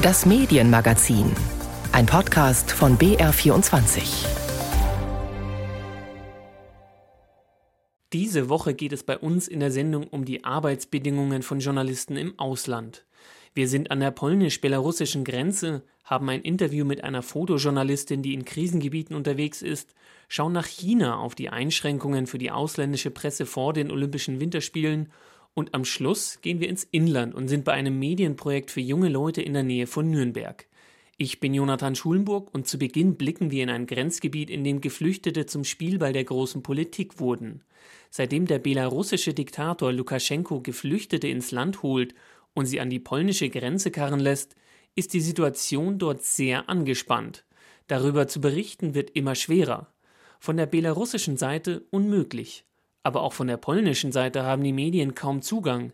Das Medienmagazin. Ein Podcast von BR24. Diese Woche geht es bei uns in der Sendung um die Arbeitsbedingungen von Journalisten im Ausland. Wir sind an der polnisch-belarussischen Grenze, haben ein Interview mit einer Fotojournalistin, die in Krisengebieten unterwegs ist, schauen nach China auf die Einschränkungen für die ausländische Presse vor den Olympischen Winterspielen und am Schluss gehen wir ins Inland und sind bei einem Medienprojekt für junge Leute in der Nähe von Nürnberg. Ich bin Jonathan Schulenburg und zu Beginn blicken wir in ein Grenzgebiet, in dem Geflüchtete zum Spielball der großen Politik wurden. Seitdem der belarussische Diktator Lukaschenko Geflüchtete ins Land holt und sie an die polnische Grenze karren lässt, ist die Situation dort sehr angespannt. Darüber zu berichten wird immer schwerer. Von der belarussischen Seite unmöglich. Aber auch von der polnischen Seite haben die Medien kaum Zugang.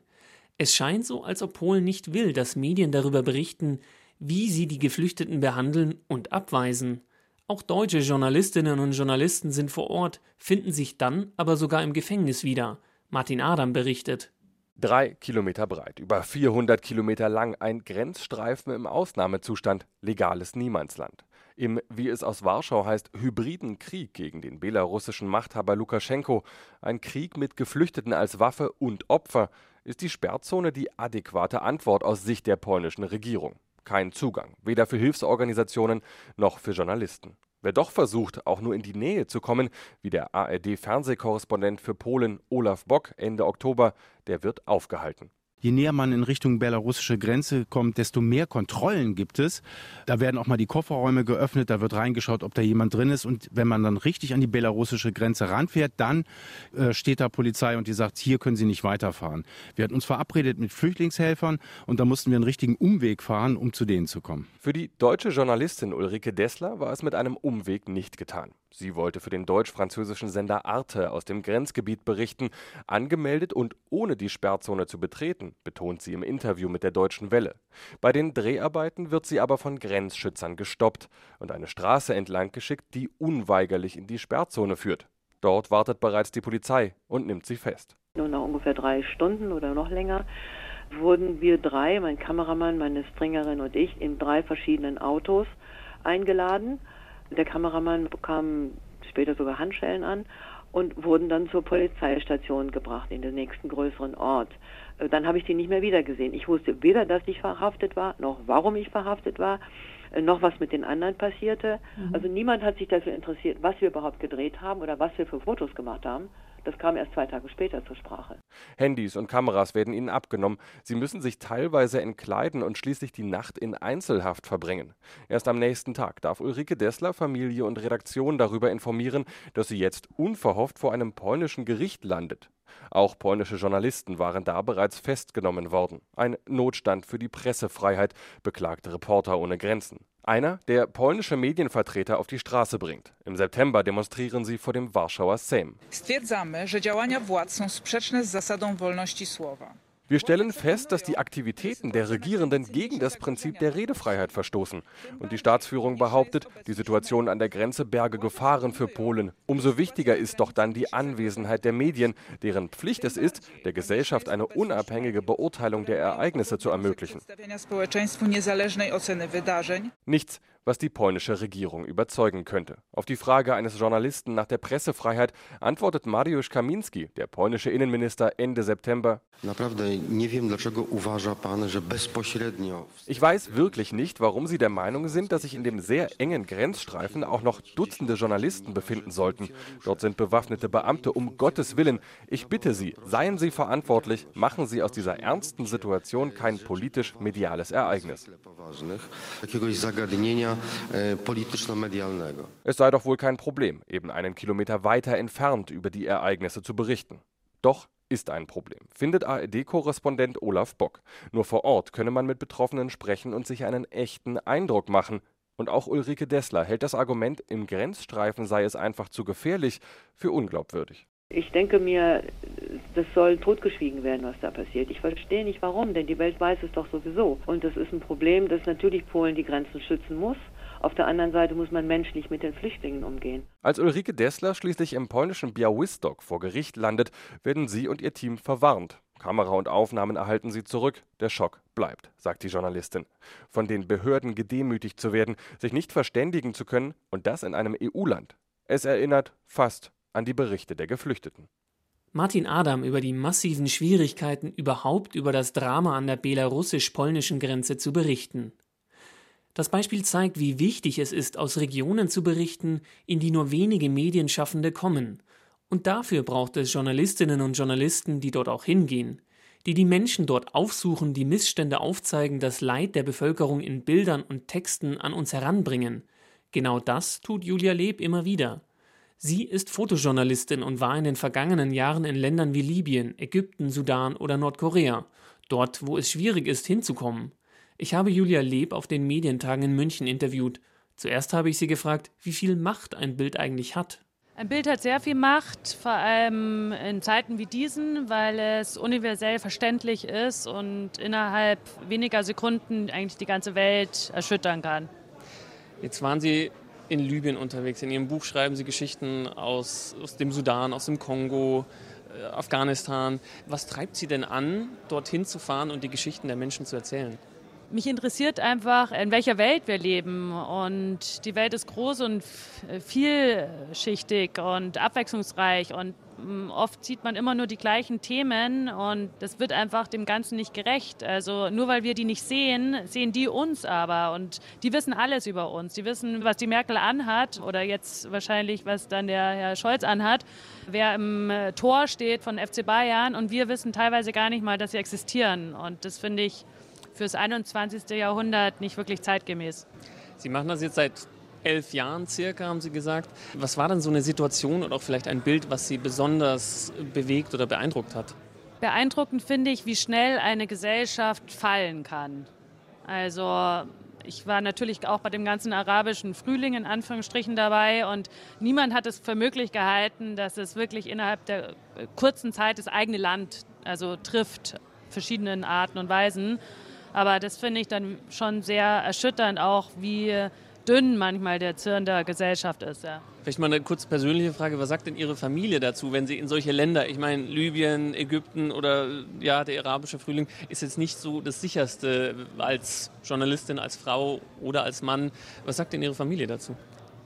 Es scheint so, als ob Polen nicht will, dass Medien darüber berichten, wie sie die Geflüchteten behandeln und abweisen. Auch deutsche Journalistinnen und Journalisten sind vor Ort, finden sich dann aber sogar im Gefängnis wieder. Martin Adam berichtet. Drei Kilometer breit, über 400 Kilometer lang, ein Grenzstreifen im Ausnahmezustand, legales Niemandsland. Im, wie es aus Warschau heißt, hybriden Krieg gegen den belarussischen Machthaber Lukaschenko, ein Krieg mit Geflüchteten als Waffe und Opfer, ist die Sperrzone die adäquate Antwort aus Sicht der polnischen Regierung. Kein Zugang, weder für Hilfsorganisationen noch für Journalisten. Wer doch versucht, auch nur in die Nähe zu kommen, wie der ARD-Fernsehkorrespondent für Polen Olaf Bock Ende Oktober, der wird aufgehalten je näher man in Richtung belarussische Grenze kommt, desto mehr Kontrollen gibt es. Da werden auch mal die Kofferräume geöffnet, da wird reingeschaut, ob da jemand drin ist. Und wenn man dann richtig an die belarussische Grenze ranfährt, dann äh, steht da Polizei und die sagt, hier können Sie nicht weiterfahren. Wir hatten uns verabredet mit Flüchtlingshelfern und da mussten wir einen richtigen Umweg fahren, um zu denen zu kommen. Für die deutsche Journalistin Ulrike Dessler war es mit einem Umweg nicht getan. Sie wollte für den deutsch-französischen Sender Arte aus dem Grenzgebiet berichten, angemeldet und ohne die Sperrzone zu betreten, betont sie im Interview mit der Deutschen Welle. Bei den Dreharbeiten wird sie aber von Grenzschützern gestoppt und eine Straße entlang geschickt, die unweigerlich in die Sperrzone führt. Dort wartet bereits die Polizei und nimmt sie fest. Nur nach ungefähr drei Stunden oder noch länger wurden wir drei, mein Kameramann, meine Stringerin und ich, in drei verschiedenen Autos eingeladen der Kameramann bekam später sogar Handschellen an und wurden dann zur Polizeistation gebracht in den nächsten größeren Ort. Äh, dann habe ich die nicht mehr wiedergesehen. Ich wusste weder, dass ich verhaftet war, noch warum ich verhaftet war, äh, noch was mit den anderen passierte. Mhm. Also niemand hat sich dafür interessiert, was wir überhaupt gedreht haben oder was wir für Fotos gemacht haben. Das kam erst zwei Tage später zur Sprache. Handys und Kameras werden ihnen abgenommen. Sie müssen sich teilweise entkleiden und schließlich die Nacht in Einzelhaft verbringen. Erst am nächsten Tag darf Ulrike Dessler Familie und Redaktion darüber informieren, dass sie jetzt unverhofft vor einem polnischen Gericht landet. Auch polnische Journalisten waren da bereits festgenommen worden. Ein Notstand für die Pressefreiheit, beklagte Reporter ohne Grenzen. Einer, der polnische Medienvertreter auf die Straße bringt. Im September demonstrieren sie vor dem Warschauer Sejm. Stwierdzamy, że działania władz są sprzeczne z zasadą wolności słowa. Wir stellen fest, dass die Aktivitäten der Regierenden gegen das Prinzip der Redefreiheit verstoßen. Und die Staatsführung behauptet, die Situation an der Grenze berge Gefahren für Polen. Umso wichtiger ist doch dann die Anwesenheit der Medien, deren Pflicht es ist, der Gesellschaft eine unabhängige Beurteilung der Ereignisse zu ermöglichen. Nichts was die polnische Regierung überzeugen könnte. Auf die Frage eines Journalisten nach der Pressefreiheit antwortet Mariusz Kaminski, der polnische Innenminister, Ende September. Ich weiß wirklich nicht, warum Sie der Meinung sind, dass sich in dem sehr engen Grenzstreifen auch noch Dutzende Journalisten befinden sollten. Dort sind bewaffnete Beamte, um Gottes Willen. Ich bitte Sie, seien Sie verantwortlich, machen Sie aus dieser ernsten Situation kein politisch-mediales Ereignis. E, polityczno-medialnego. Es sei doch wohl kein Problem, eben einen Kilometer weiter entfernt über die Ereignisse zu berichten. Doch ist ein Problem, findet ARD-Korrespondent Olaf Bock. Nur vor Ort könne man mit Betroffenen sprechen und sich einen echten Eindruck machen. Und auch Ulrike Dessler hält das Argument, im Grenzstreifen sei es einfach zu gefährlich, für unglaubwürdig. Ich denke mir, das soll totgeschwiegen werden, was da passiert. Ich verstehe nicht warum, denn die Welt weiß es doch sowieso. Und das ist ein Problem, dass natürlich Polen die Grenzen schützen muss. Auf der anderen Seite muss man menschlich mit den Flüchtlingen umgehen. Als Ulrike Dessler schließlich im polnischen Białystok vor Gericht landet, werden sie und ihr Team verwarnt. Kamera und Aufnahmen erhalten sie zurück. Der Schock bleibt, sagt die Journalistin. Von den Behörden gedemütigt zu werden, sich nicht verständigen zu können und das in einem EU-Land. Es erinnert fast an die Berichte der Geflüchteten. Martin Adam über die massiven Schwierigkeiten, überhaupt über das Drama an der belarussisch-polnischen Grenze zu berichten. Das Beispiel zeigt, wie wichtig es ist, aus Regionen zu berichten, in die nur wenige Medienschaffende kommen und dafür braucht es Journalistinnen und Journalisten, die dort auch hingehen, die die Menschen dort aufsuchen, die Missstände aufzeigen, das Leid der Bevölkerung in Bildern und Texten an uns heranbringen. Genau das tut Julia Leb immer wieder. Sie ist Fotojournalistin und war in den vergangenen Jahren in Ländern wie Libyen, Ägypten, Sudan oder Nordkorea, dort, wo es schwierig ist, hinzukommen. Ich habe Julia Leb auf den Medientagen in München interviewt. Zuerst habe ich sie gefragt, wie viel Macht ein Bild eigentlich hat. Ein Bild hat sehr viel Macht, vor allem in Zeiten wie diesen, weil es universell verständlich ist und innerhalb weniger Sekunden eigentlich die ganze Welt erschüttern kann. Jetzt waren Sie in Libyen unterwegs. In Ihrem Buch schreiben Sie Geschichten aus, aus dem Sudan, aus dem Kongo, äh, Afghanistan. Was treibt Sie denn an, dorthin zu fahren und die Geschichten der Menschen zu erzählen? mich interessiert einfach, in welcher Welt wir leben. Und die Welt ist groß und vielschichtig und abwechslungsreich. Und oft sieht man immer nur die gleichen Themen und das wird einfach dem Ganzen nicht gerecht. Also nur weil wir die nicht sehen, sehen die uns aber. Und die wissen alles über uns. Die wissen, was die Merkel anhat oder jetzt wahrscheinlich, was dann der Herr Scholz anhat, wer im äh, Tor steht von FC Bayern. Und wir wissen teilweise gar nicht mal, dass sie existieren. Und das finde ich fürs 21. Jahrhundert nicht wirklich zeitgemäß. Sie machen das jetzt seit elf Jahren circa, haben Sie gesagt. Was war denn so eine Situation oder auch vielleicht ein Bild, was Sie besonders bewegt oder beeindruckt hat? Beeindruckend finde ich, wie schnell eine Gesellschaft fallen kann. Also ich war natürlich auch bei dem ganzen arabischen Frühling in Anführungsstrichen dabei und niemand hat es für möglich gehalten, dass es wirklich innerhalb der kurzen Zeit das eigene Land also trifft, verschiedenen Arten und Weisen. Aber das finde ich dann schon sehr erschütternd, auch wie dünn manchmal der Zirn der Gesellschaft ist. Ja. Vielleicht mal eine kurz persönliche Frage. Was sagt denn Ihre Familie dazu, wenn Sie in solche Länder, ich meine Libyen, Ägypten oder ja, der arabische Frühling ist jetzt nicht so das sicherste als Journalistin, als Frau oder als Mann. Was sagt denn Ihre Familie dazu?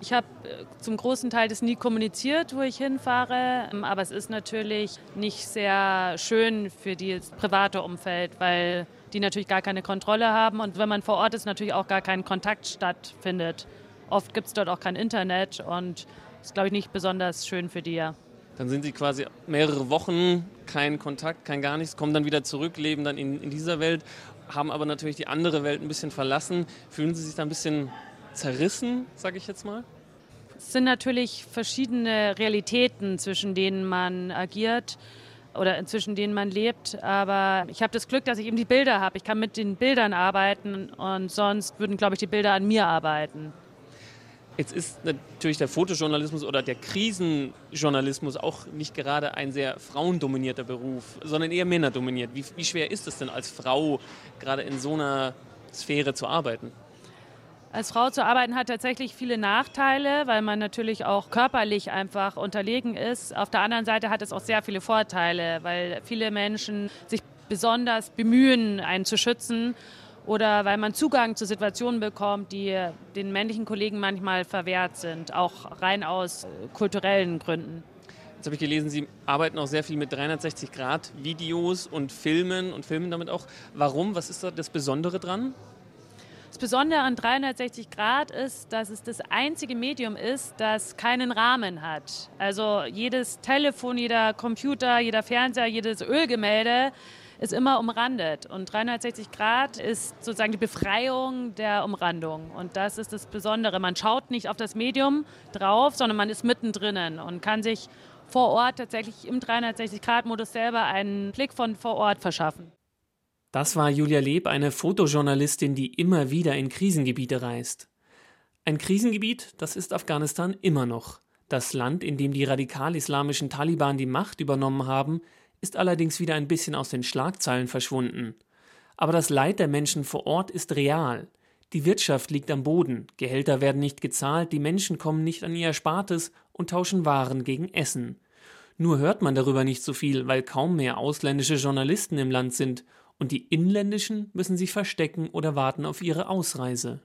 Ich habe äh, zum großen Teil das nie kommuniziert, wo ich hinfahre, ähm, aber es ist natürlich nicht sehr schön für das private Umfeld, weil die natürlich gar keine Kontrolle haben und wenn man vor Ort ist, natürlich auch gar kein Kontakt stattfindet. Oft gibt es dort auch kein Internet und das ist, glaube ich, nicht besonders schön für die. Ja. Dann sind sie quasi mehrere Wochen kein Kontakt, kein gar nichts, kommen dann wieder zurück, leben dann in, in dieser Welt, haben aber natürlich die andere Welt ein bisschen verlassen. Fühlen sie sich da ein bisschen zerrissen, sage ich jetzt mal? Es sind natürlich verschiedene Realitäten, zwischen denen man agiert oder zwischen denen man lebt. Aber ich habe das Glück, dass ich eben die Bilder habe. Ich kann mit den Bildern arbeiten und sonst würden, glaube ich, die Bilder an mir arbeiten. Jetzt ist natürlich der Fotojournalismus oder der Krisenjournalismus auch nicht gerade ein sehr frauendominierter Beruf, sondern eher männerdominiert. Wie, wie schwer ist es denn als Frau, gerade in so einer Sphäre zu arbeiten? Als Frau zu arbeiten hat tatsächlich viele Nachteile, weil man natürlich auch körperlich einfach unterlegen ist. Auf der anderen Seite hat es auch sehr viele Vorteile, weil viele Menschen sich besonders bemühen, einen zu schützen oder weil man Zugang zu Situationen bekommt, die den männlichen Kollegen manchmal verwehrt sind, auch rein aus kulturellen Gründen. Jetzt habe ich gelesen, Sie arbeiten auch sehr viel mit 360-Grad-Videos und Filmen und filmen damit auch. Warum? Was ist da das Besondere dran? Das Besondere an 360 Grad ist, dass es das einzige Medium ist, das keinen Rahmen hat. Also jedes Telefon, jeder Computer, jeder Fernseher, jedes Ölgemälde ist immer umrandet. Und 360 Grad ist sozusagen die Befreiung der Umrandung. Und das ist das Besondere. Man schaut nicht auf das Medium drauf, sondern man ist mittendrin und kann sich vor Ort tatsächlich im 360-Grad-Modus selber einen Blick von vor Ort verschaffen. Das war Julia Leb, eine Fotojournalistin, die immer wieder in Krisengebiete reist. Ein Krisengebiet, das ist Afghanistan immer noch. Das Land, in dem die radikal-islamischen Taliban die Macht übernommen haben, ist allerdings wieder ein bisschen aus den Schlagzeilen verschwunden. Aber das Leid der Menschen vor Ort ist real. Die Wirtschaft liegt am Boden, Gehälter werden nicht gezahlt, die Menschen kommen nicht an ihr Erspartes und tauschen Waren gegen Essen. Nur hört man darüber nicht so viel, weil kaum mehr ausländische Journalisten im Land sind und die inländischen müssen sich verstecken oder warten auf ihre Ausreise.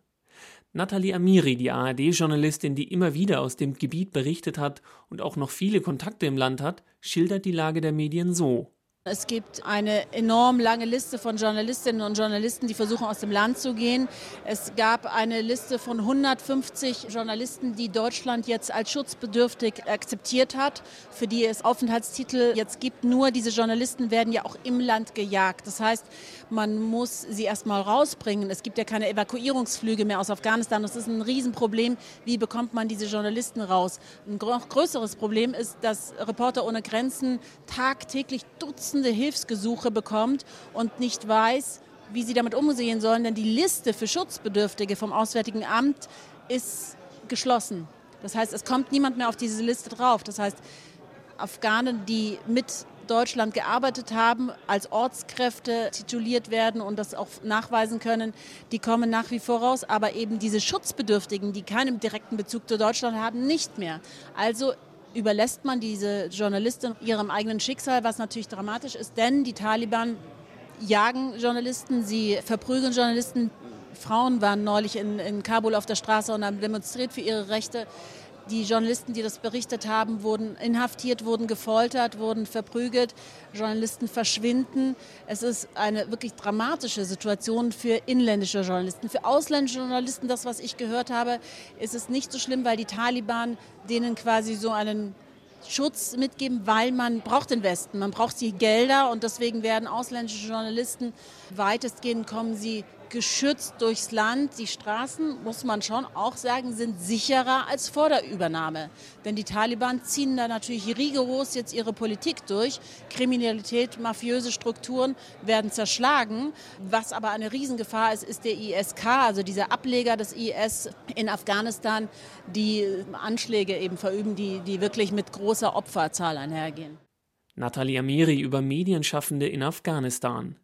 Nathalie Amiri, die ARD-Journalistin, die immer wieder aus dem Gebiet berichtet hat und auch noch viele Kontakte im Land hat, schildert die Lage der Medien so. Es gibt eine enorm lange Liste von Journalistinnen und Journalisten, die versuchen, aus dem Land zu gehen. Es gab eine Liste von 150 Journalisten, die Deutschland jetzt als schutzbedürftig akzeptiert hat, für die es Aufenthaltstitel jetzt gibt. Nur diese Journalisten werden ja auch im Land gejagt. Das heißt, man muss sie erst mal rausbringen. Es gibt ja keine Evakuierungsflüge mehr aus Afghanistan. Das ist ein Riesenproblem. Wie bekommt man diese Journalisten raus? Ein noch größeres Problem ist, dass Reporter ohne Grenzen tagtäglich Dutzende Dutzende Hilfsgesuche bekommt und nicht weiß, wie sie damit umgehen sollen, denn die Liste für Schutzbedürftige vom Auswärtigen Amt ist geschlossen. Das heißt, es kommt niemand mehr auf diese Liste drauf. Das heißt, Afghanen, die mit Deutschland gearbeitet haben, als Ortskräfte tituliert werden und das auch nachweisen können, die kommen nach wie vor raus. Aber eben diese Schutzbedürftigen, die keinen direkten Bezug zu Deutschland haben, nicht mehr. Also überlässt man diese Journalistin ihrem eigenen Schicksal, was natürlich dramatisch ist, denn die Taliban jagen Journalisten, sie verprügeln Journalisten. Frauen waren neulich in, in Kabul auf der Straße und haben demonstriert für ihre Rechte. Die Journalisten, die das berichtet haben, wurden inhaftiert, wurden gefoltert, wurden verprügelt. Journalisten verschwinden. Es ist eine wirklich dramatische Situation für inländische Journalisten. Für ausländische Journalisten, das, was ich gehört habe, ist es nicht so schlimm, weil die Taliban denen quasi so einen Schutz mitgeben, weil man braucht den Westen, man braucht die Gelder und deswegen werden ausländische Journalisten weitestgehend kommen sie geschützt durchs Land. Die Straßen, muss man schon auch sagen, sind sicherer als vor der Übernahme. Denn die Taliban ziehen da natürlich rigoros jetzt ihre Politik durch. Kriminalität, mafiöse Strukturen werden zerschlagen. Was aber eine Riesengefahr ist, ist der ISK, also dieser Ableger des IS in Afghanistan, die Anschläge eben verüben, die, die wirklich mit großer Opferzahl einhergehen. Natalia Amiri über Medienschaffende in Afghanistan.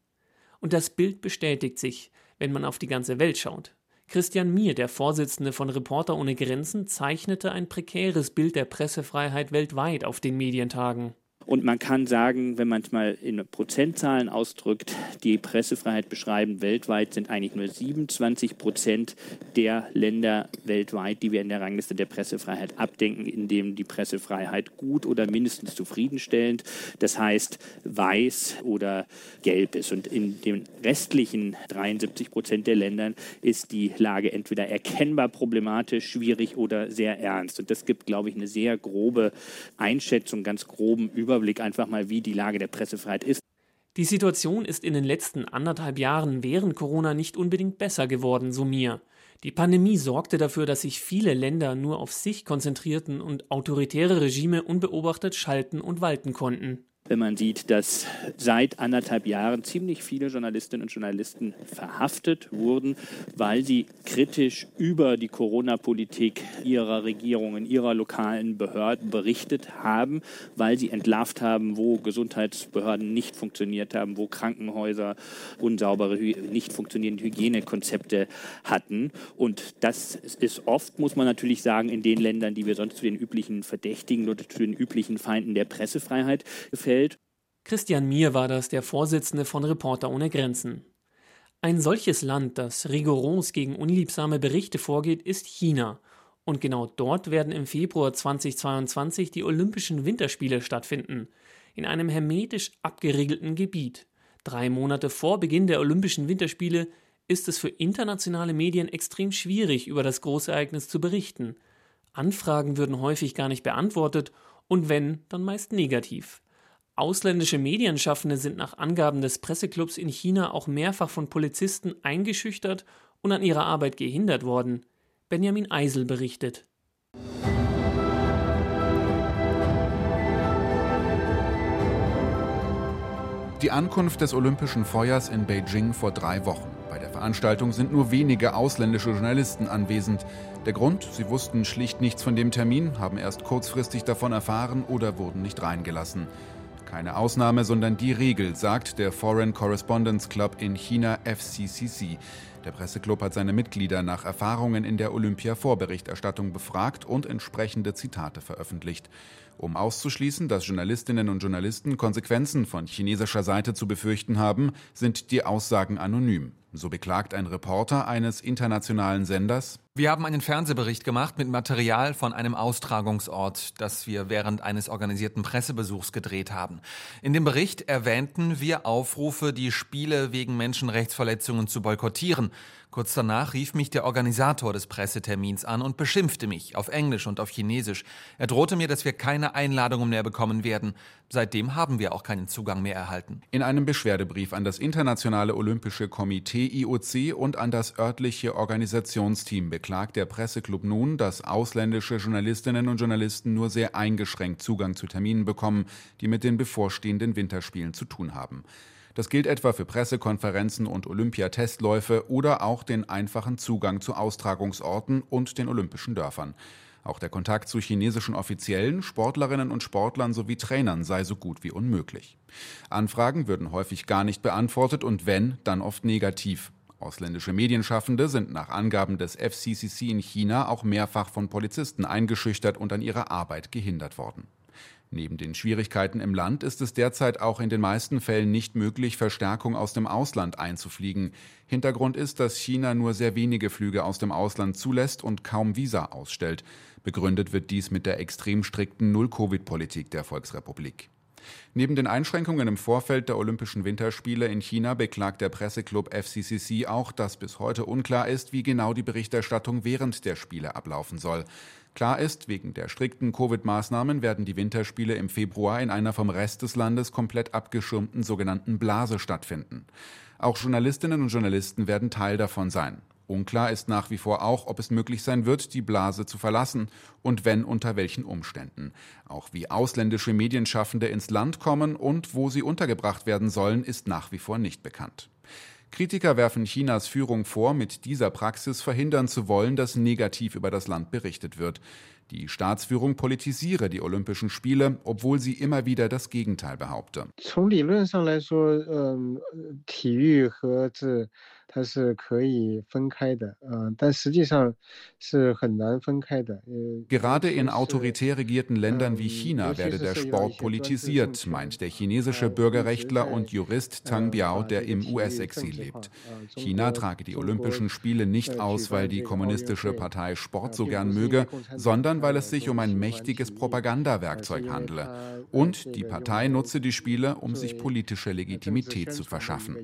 Und das Bild bestätigt sich wenn man auf die ganze Welt schaut. Christian Mier, der Vorsitzende von Reporter ohne Grenzen, zeichnete ein prekäres Bild der Pressefreiheit weltweit auf den Medientagen. Und man kann sagen, wenn man es mal in Prozentzahlen ausdrückt, die Pressefreiheit beschreiben, weltweit sind eigentlich nur 27 Prozent der Länder weltweit, die wir in der Rangliste der Pressefreiheit abdenken, in denen die Pressefreiheit gut oder mindestens zufriedenstellend, das heißt weiß oder gelb ist. Und in den restlichen 73 Prozent der Ländern ist die Lage entweder erkennbar problematisch, schwierig oder sehr ernst. Und das gibt, glaube ich, eine sehr grobe Einschätzung, ganz groben Überblick Überblick einfach mal, wie die Lage der Pressefreiheit ist. Die Situation ist in den letzten anderthalb Jahren während Corona nicht unbedingt besser geworden, so mir. Die Pandemie sorgte dafür, dass sich viele Länder nur auf sich konzentrierten und autoritäre Regime unbeobachtet schalten und walten konnten wenn man sieht, dass seit anderthalb Jahren ziemlich viele Journalistinnen und Journalisten verhaftet wurden, weil sie kritisch über die Corona-Politik ihrer Regierungen, ihrer lokalen Behörden berichtet haben, weil sie entlarvt haben, wo Gesundheitsbehörden nicht funktioniert haben, wo Krankenhäuser unsaubere, nicht funktionierende Hygienekonzepte hatten. Und das ist oft, muss man natürlich sagen, in den Ländern, die wir sonst zu den üblichen Verdächtigen oder zu den üblichen Feinden der Pressefreiheit gefällt Welt. Christian Mier war das, der Vorsitzende von Reporter ohne Grenzen. Ein solches Land, das rigoros gegen unliebsame Berichte vorgeht, ist China. Und genau dort werden im Februar 2022 die Olympischen Winterspiele stattfinden. In einem hermetisch abgeriegelten Gebiet. Drei Monate vor Beginn der Olympischen Winterspiele ist es für internationale Medien extrem schwierig, über das Großereignis zu berichten. Anfragen würden häufig gar nicht beantwortet und wenn, dann meist negativ. Ausländische Medienschaffende sind nach Angaben des Presseclubs in China auch mehrfach von Polizisten eingeschüchtert und an ihrer Arbeit gehindert worden. Benjamin Eisel berichtet. Die Ankunft des Olympischen Feuers in Beijing vor drei Wochen. Bei der Veranstaltung sind nur wenige ausländische Journalisten anwesend. Der Grund, sie wussten schlicht nichts von dem Termin, haben erst kurzfristig davon erfahren oder wurden nicht reingelassen. Keine Ausnahme, sondern die Regel, sagt der Foreign Correspondence Club in China FCCC. Der Presseclub hat seine Mitglieder nach Erfahrungen in der Olympia-Vorberichterstattung befragt und entsprechende Zitate veröffentlicht. Um auszuschließen, dass Journalistinnen und Journalisten Konsequenzen von chinesischer Seite zu befürchten haben, sind die Aussagen anonym. So beklagt ein Reporter eines internationalen Senders. Wir haben einen Fernsehbericht gemacht mit Material von einem Austragungsort, das wir während eines organisierten Pressebesuchs gedreht haben. In dem Bericht erwähnten wir Aufrufe, die Spiele wegen Menschenrechtsverletzungen zu boykottieren. Kurz danach rief mich der Organisator des Pressetermins an und beschimpfte mich auf Englisch und auf Chinesisch. Er drohte mir, dass wir keine Einladungen mehr bekommen werden. Seitdem haben wir auch keinen Zugang mehr erhalten. In einem Beschwerdebrief an das Internationale Olympische Komitee IOC und an das örtliche Organisationsteam beklagt der Presseclub nun, dass ausländische Journalistinnen und Journalisten nur sehr eingeschränkt Zugang zu Terminen bekommen, die mit den bevorstehenden Winterspielen zu tun haben. Das gilt etwa für Pressekonferenzen und Olympiatestläufe oder auch den einfachen Zugang zu Austragungsorten und den olympischen Dörfern. Auch der Kontakt zu chinesischen Offiziellen, Sportlerinnen und Sportlern sowie Trainern sei so gut wie unmöglich. Anfragen würden häufig gar nicht beantwortet und wenn, dann oft negativ. Ausländische Medienschaffende sind nach Angaben des FCCC in China auch mehrfach von Polizisten eingeschüchtert und an ihrer Arbeit gehindert worden. Neben den Schwierigkeiten im Land ist es derzeit auch in den meisten Fällen nicht möglich, Verstärkung aus dem Ausland einzufliegen. Hintergrund ist, dass China nur sehr wenige Flüge aus dem Ausland zulässt und kaum Visa ausstellt. Begründet wird dies mit der extrem strikten Null-Covid-Politik der Volksrepublik. Neben den Einschränkungen im Vorfeld der Olympischen Winterspiele in China beklagt der Presseclub FCCC auch, dass bis heute unklar ist, wie genau die Berichterstattung während der Spiele ablaufen soll. Klar ist, wegen der strikten Covid-Maßnahmen werden die Winterspiele im Februar in einer vom Rest des Landes komplett abgeschirmten sogenannten Blase stattfinden. Auch Journalistinnen und Journalisten werden Teil davon sein. Unklar ist nach wie vor auch, ob es möglich sein wird, die Blase zu verlassen und wenn unter welchen Umständen. Auch wie ausländische Medienschaffende ins Land kommen und wo sie untergebracht werden sollen, ist nach wie vor nicht bekannt. Kritiker werfen Chinas Führung vor, mit dieser Praxis verhindern zu wollen, dass negativ über das Land berichtet wird. Die Staatsführung politisiere die Olympischen Spiele, obwohl sie immer wieder das Gegenteil behaupte. 从理论上来说，嗯、呃，体育和这它是可以分开的，呃，但实际上是很难分开的。呃 Gerade in autoritär regierten Ländern wie China werde der Sport politisiert, meint der chinesische Bürgerrechtler und Jurist Tang Biao, der im US-Exil lebt. China trage die Olympischen Spiele nicht aus, weil die kommunistische Partei Sport so gern möge, sondern weil es sich um ein mächtiges Propagandawerkzeug handele. Und die Partei nutze die Spiele, um sich politische Legitimität zu verschaffen.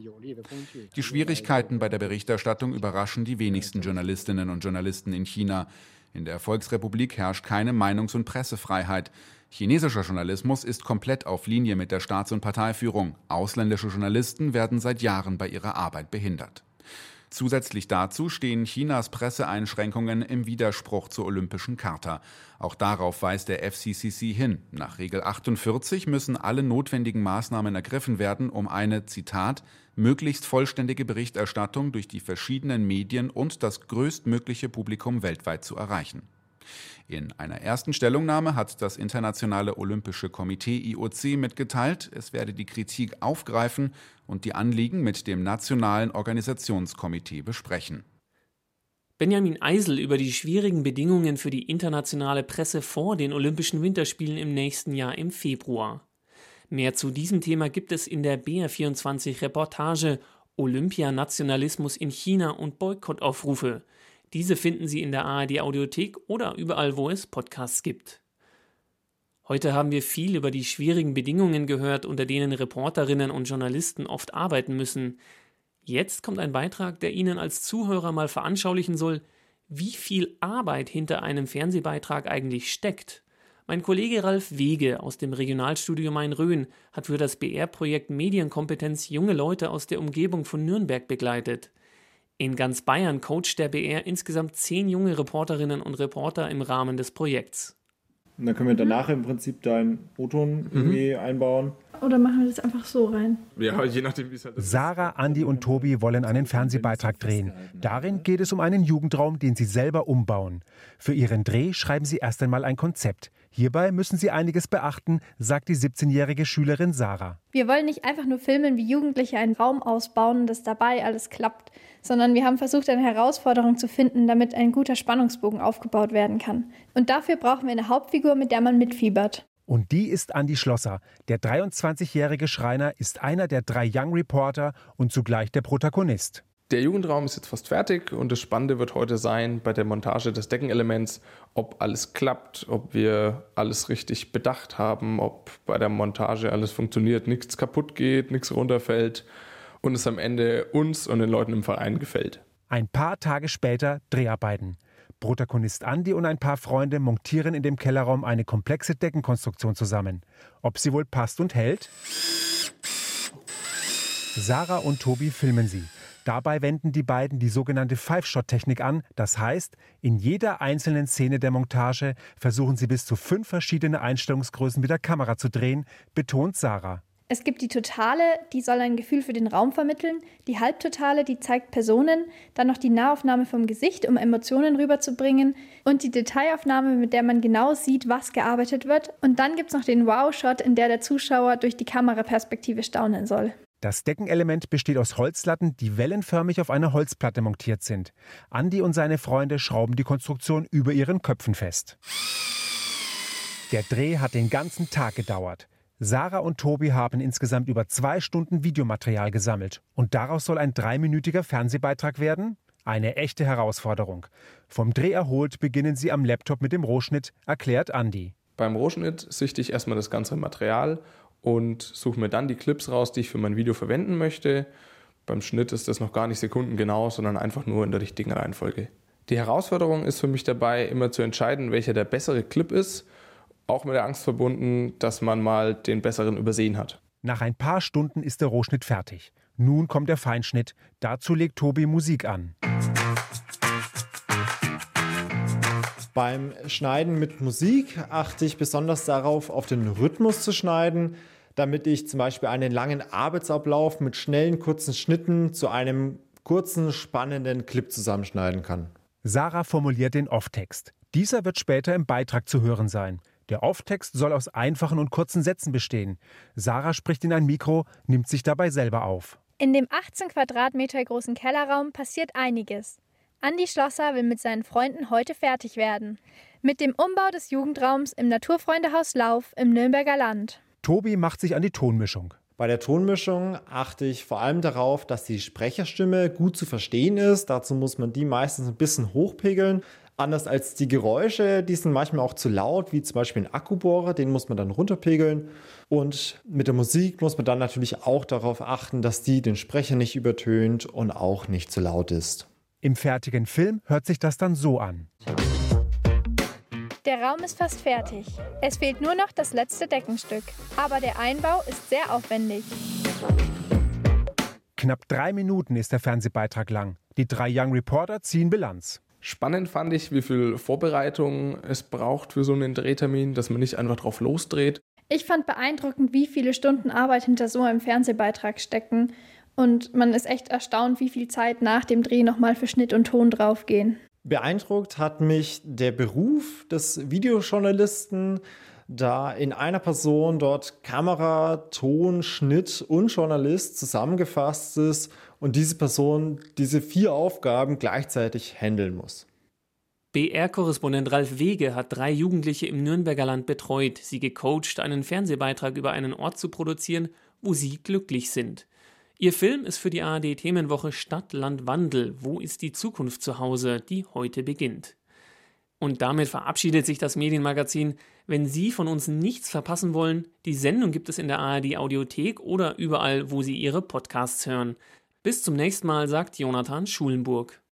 Die Schwierigkeiten bei der Berichterstattung überraschen die wenigsten Journalistinnen und Journalisten in China. In der Volksrepublik herrscht keine Meinungs- und Pressefreiheit. Chinesischer Journalismus ist komplett auf Linie mit der Staats- und Parteiführung. Ausländische Journalisten werden seit Jahren bei ihrer Arbeit behindert. Zusätzlich dazu stehen Chinas Presseeinschränkungen im Widerspruch zur Olympischen Charta. Auch darauf weist der FCCC hin. Nach Regel 48 müssen alle notwendigen Maßnahmen ergriffen werden, um eine, Zitat, möglichst vollständige Berichterstattung durch die verschiedenen Medien und das größtmögliche Publikum weltweit zu erreichen. In einer ersten Stellungnahme hat das Internationale Olympische Komitee IOC mitgeteilt, es werde die Kritik aufgreifen und die Anliegen mit dem Nationalen Organisationskomitee besprechen. Benjamin Eisel über die schwierigen Bedingungen für die internationale Presse vor den Olympischen Winterspielen im nächsten Jahr im Februar. Mehr zu diesem Thema gibt es in der BR24 Reportage Olympianationalismus in China und Boykottaufrufe. Diese finden Sie in der ARD Audiothek oder überall, wo es Podcasts gibt. Heute haben wir viel über die schwierigen Bedingungen gehört, unter denen Reporterinnen und Journalisten oft arbeiten müssen. Jetzt kommt ein Beitrag, der Ihnen als Zuhörer mal veranschaulichen soll, wie viel Arbeit hinter einem Fernsehbeitrag eigentlich steckt. Mein Kollege Ralf Wege aus dem Regionalstudio Main-Rhön hat für das BR-Projekt Medienkompetenz junge Leute aus der Umgebung von Nürnberg begleitet. In ganz Bayern coacht der BR insgesamt zehn junge Reporterinnen und Reporter im Rahmen des Projekts. Und dann können wir danach im Prinzip deinen O-Ton irgendwie einbauen. Oder machen wir das einfach so rein? Ja, je nachdem, wie es halt ist. Sarah, Andi und Tobi wollen einen Fernsehbeitrag drehen. Darin geht es um einen Jugendraum, den sie selber umbauen. Für ihren Dreh schreiben sie erst einmal ein Konzept. Hierbei müssen sie einiges beachten, sagt die 17-jährige Schülerin Sarah. Wir wollen nicht einfach nur filmen, wie Jugendliche einen Raum ausbauen und dass dabei alles klappt, sondern wir haben versucht, eine Herausforderung zu finden, damit ein guter Spannungsbogen aufgebaut werden kann. Und dafür brauchen wir eine Hauptfigur, mit der man mitfiebert. Und die ist Andy Schlosser. Der 23-jährige Schreiner ist einer der drei Young Reporter und zugleich der Protagonist. Der Jugendraum ist jetzt fast fertig und das Spannende wird heute sein bei der Montage des Deckenelements, ob alles klappt, ob wir alles richtig bedacht haben, ob bei der Montage alles funktioniert, nichts kaputt geht, nichts runterfällt und es am Ende uns und den Leuten im Verein gefällt. Ein paar Tage später Dreharbeiten. Protagonist Andy und ein paar Freunde montieren in dem Kellerraum eine komplexe Deckenkonstruktion zusammen. Ob sie wohl passt und hält? Sarah und Tobi filmen sie. Dabei wenden die beiden die sogenannte Five-Shot-Technik an. Das heißt, in jeder einzelnen Szene der Montage versuchen sie bis zu fünf verschiedene Einstellungsgrößen mit der Kamera zu drehen, betont Sarah. Es gibt die Totale, die soll ein Gefühl für den Raum vermitteln, die Halbtotale, die zeigt Personen, dann noch die Nahaufnahme vom Gesicht, um Emotionen rüberzubringen und die Detailaufnahme, mit der man genau sieht, was gearbeitet wird. Und dann gibt es noch den Wow-Shot, in der der Zuschauer durch die Kameraperspektive staunen soll. Das Deckenelement besteht aus Holzlatten, die wellenförmig auf einer Holzplatte montiert sind. Andy und seine Freunde schrauben die Konstruktion über ihren Köpfen fest. Der Dreh hat den ganzen Tag gedauert. Sarah und Tobi haben insgesamt über zwei Stunden Videomaterial gesammelt. Und daraus soll ein dreiminütiger Fernsehbeitrag werden? Eine echte Herausforderung. Vom Dreh erholt beginnen sie am Laptop mit dem Rohschnitt, erklärt Andy. Beim Rohschnitt sichte ich erstmal das ganze Material und suche mir dann die Clips raus, die ich für mein Video verwenden möchte. Beim Schnitt ist das noch gar nicht sekundengenau, sondern einfach nur in der richtigen Reihenfolge. Die Herausforderung ist für mich dabei, immer zu entscheiden, welcher der bessere Clip ist auch mit der Angst verbunden, dass man mal den besseren übersehen hat. Nach ein paar Stunden ist der Rohschnitt fertig. Nun kommt der Feinschnitt. Dazu legt Tobi Musik an. Beim Schneiden mit Musik achte ich besonders darauf, auf den Rhythmus zu schneiden, damit ich zum Beispiel einen langen Arbeitsablauf mit schnellen, kurzen Schnitten zu einem kurzen, spannenden Clip zusammenschneiden kann. Sarah formuliert den Off-Text. Dieser wird später im Beitrag zu hören sein. Der Off-Text soll aus einfachen und kurzen Sätzen bestehen. Sarah spricht in ein Mikro, nimmt sich dabei selber auf. In dem 18 Quadratmeter großen Kellerraum passiert einiges. Andi Schlosser will mit seinen Freunden heute fertig werden. Mit dem Umbau des Jugendraums im Naturfreundehaus Lauf im Nürnberger Land. Tobi macht sich an die Tonmischung. Bei der Tonmischung achte ich vor allem darauf, dass die Sprecherstimme gut zu verstehen ist. Dazu muss man die meistens ein bisschen hochpegeln. Anders als die Geräusche, die sind manchmal auch zu laut, wie zum Beispiel ein Akkubohrer, den muss man dann runterpegeln. Und mit der Musik muss man dann natürlich auch darauf achten, dass die den Sprecher nicht übertönt und auch nicht zu laut ist. Im fertigen Film hört sich das dann so an. Der Raum ist fast fertig. Es fehlt nur noch das letzte Deckenstück. Aber der Einbau ist sehr aufwendig. Knapp drei Minuten ist der Fernsehbeitrag lang. Die drei Young Reporter ziehen Bilanz. Spannend fand ich, wie viel Vorbereitung es braucht für so einen Drehtermin, dass man nicht einfach drauf losdreht. Ich fand beeindruckend, wie viele Stunden Arbeit hinter so einem Fernsehbeitrag stecken. Und man ist echt erstaunt, wie viel Zeit nach dem Dreh nochmal für Schnitt und Ton draufgehen. Beeindruckt hat mich der Beruf des Videojournalisten, da in einer Person dort Kamera, Ton, Schnitt und Journalist zusammengefasst ist und diese Person diese vier Aufgaben gleichzeitig handeln muss. BR-Korrespondent Ralf Wege hat drei Jugendliche im Nürnberger Land betreut, sie gecoacht, einen Fernsehbeitrag über einen Ort zu produzieren, wo sie glücklich sind. Ihr Film ist für die ARD-Themenwoche Stadt, Land, Wandel. Wo ist die Zukunft zu Hause, die heute beginnt? Und damit verabschiedet sich das Medienmagazin. Wenn Sie von uns nichts verpassen wollen, die Sendung gibt es in der ARD Audiothek oder überall, wo Sie Ihre Podcasts hören. Bis zum nächsten Mal, sagt Jonathan Schulenburg.